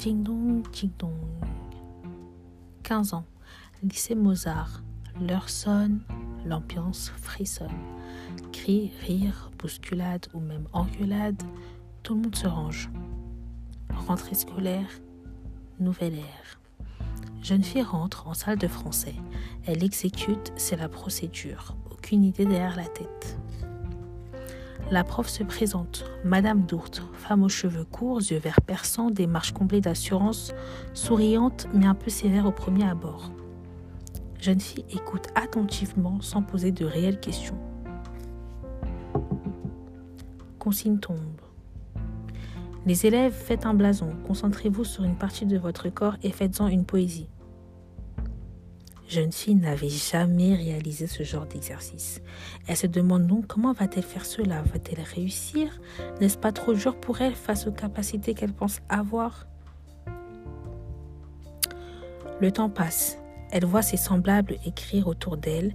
Ding dong, ding dong. 15 ans. Lycée Mozart. L'heure sonne, l'ambiance frissonne. Cris, rires, bousculades ou même engueulades, tout le monde se range. Rentrée scolaire, nouvelle ère. Jeune fille rentre en salle de français. Elle exécute, c'est la procédure. Aucune idée derrière la tête. La prof se présente, Madame Dourte, femme aux cheveux courts, yeux verts perçants, démarche comblée d'assurance, souriante mais un peu sévère au premier abord. Jeune fille écoute attentivement sans poser de réelles questions. Consigne tombe. Les élèves, faites un blason, concentrez-vous sur une partie de votre corps et faites-en une poésie jeune fille n'avait jamais réalisé ce genre d'exercice. Elle se demande donc comment va-t-elle faire cela? Va-t-elle réussir? N'est-ce pas trop dur pour elle face aux capacités qu'elle pense avoir? Le temps passe. Elle voit ses semblables écrire autour d'elle,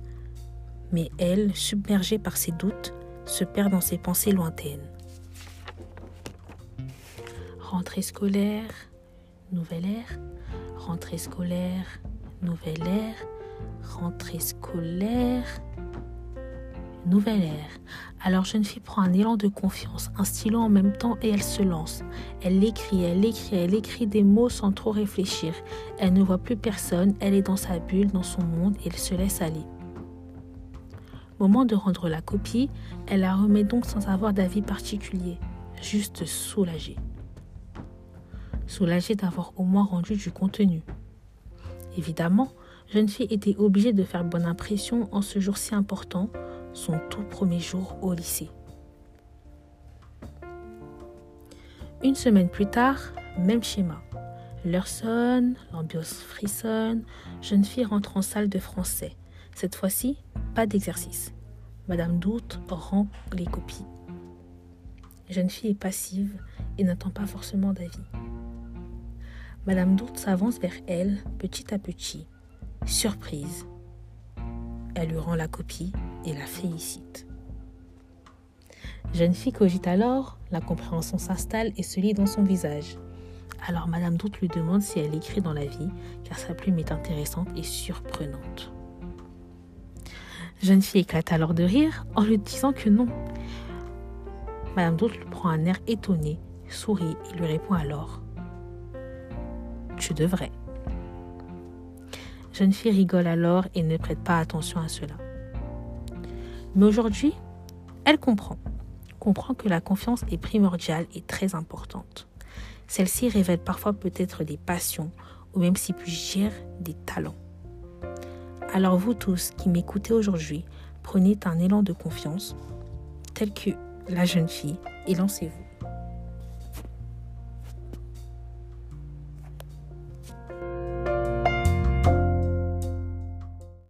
mais elle, submergée par ses doutes, se perd dans ses pensées lointaines. Rentrée scolaire, nouvelle ère, rentrée scolaire, nouvelle ère, rentrée scolaire, nouvelle ère. Alors jeune fille prend un élan de confiance, un stylo en même temps et elle se lance. Elle écrit, elle écrit, elle écrit des mots sans trop réfléchir. Elle ne voit plus personne, elle est dans sa bulle, dans son monde et elle se laisse aller. Moment de rendre la copie, elle la remet donc sans avoir d'avis particulier, juste soulagée. Soulagée d'avoir au moins rendu du contenu. Évidemment, jeune fille était obligée de faire bonne impression en ce jour si important, son tout premier jour au lycée. Une semaine plus tard, même schéma. L'heure sonne, l'ambiance frissonne, jeune fille rentre en salle de français. Cette fois-ci, pas d'exercice. Madame Doute rend les copies. Jeune fille est passive et n'attend pas forcément d'avis. Madame Doute s'avance vers elle petit à petit. Surprise. Elle lui rend la copie et la félicite. Jeune fille cogite alors, la compréhension s'installe et se lit dans son visage. Alors Madame Doute lui demande si elle écrit dans la vie, car sa plume est intéressante et surprenante. Jeune fille éclate alors de rire en lui disant que non. Madame Doute lui prend un air étonné, sourit et lui répond alors tu devrais. Jeune fille rigole alors et ne prête pas attention à cela. Mais aujourd'hui, elle comprend. Comprend que la confiance est primordiale et très importante. Celle-ci révèle parfois peut-être des passions ou même si dire des talents. Alors vous tous qui m'écoutez aujourd'hui, prenez un élan de confiance tel que la jeune fille et lancez-vous. Thank you.